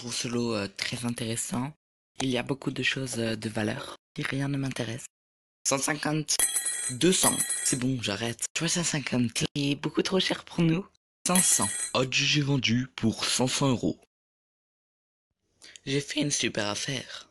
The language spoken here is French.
trouve ce lot euh, très intéressant. Il y a beaucoup de choses euh, de valeur. Et rien ne m'intéresse. 150, 200. C'est bon, j'arrête. 350, c'est beaucoup trop cher pour nous. 500. j'ai vendu pour 500 euros. J'ai fait une super affaire.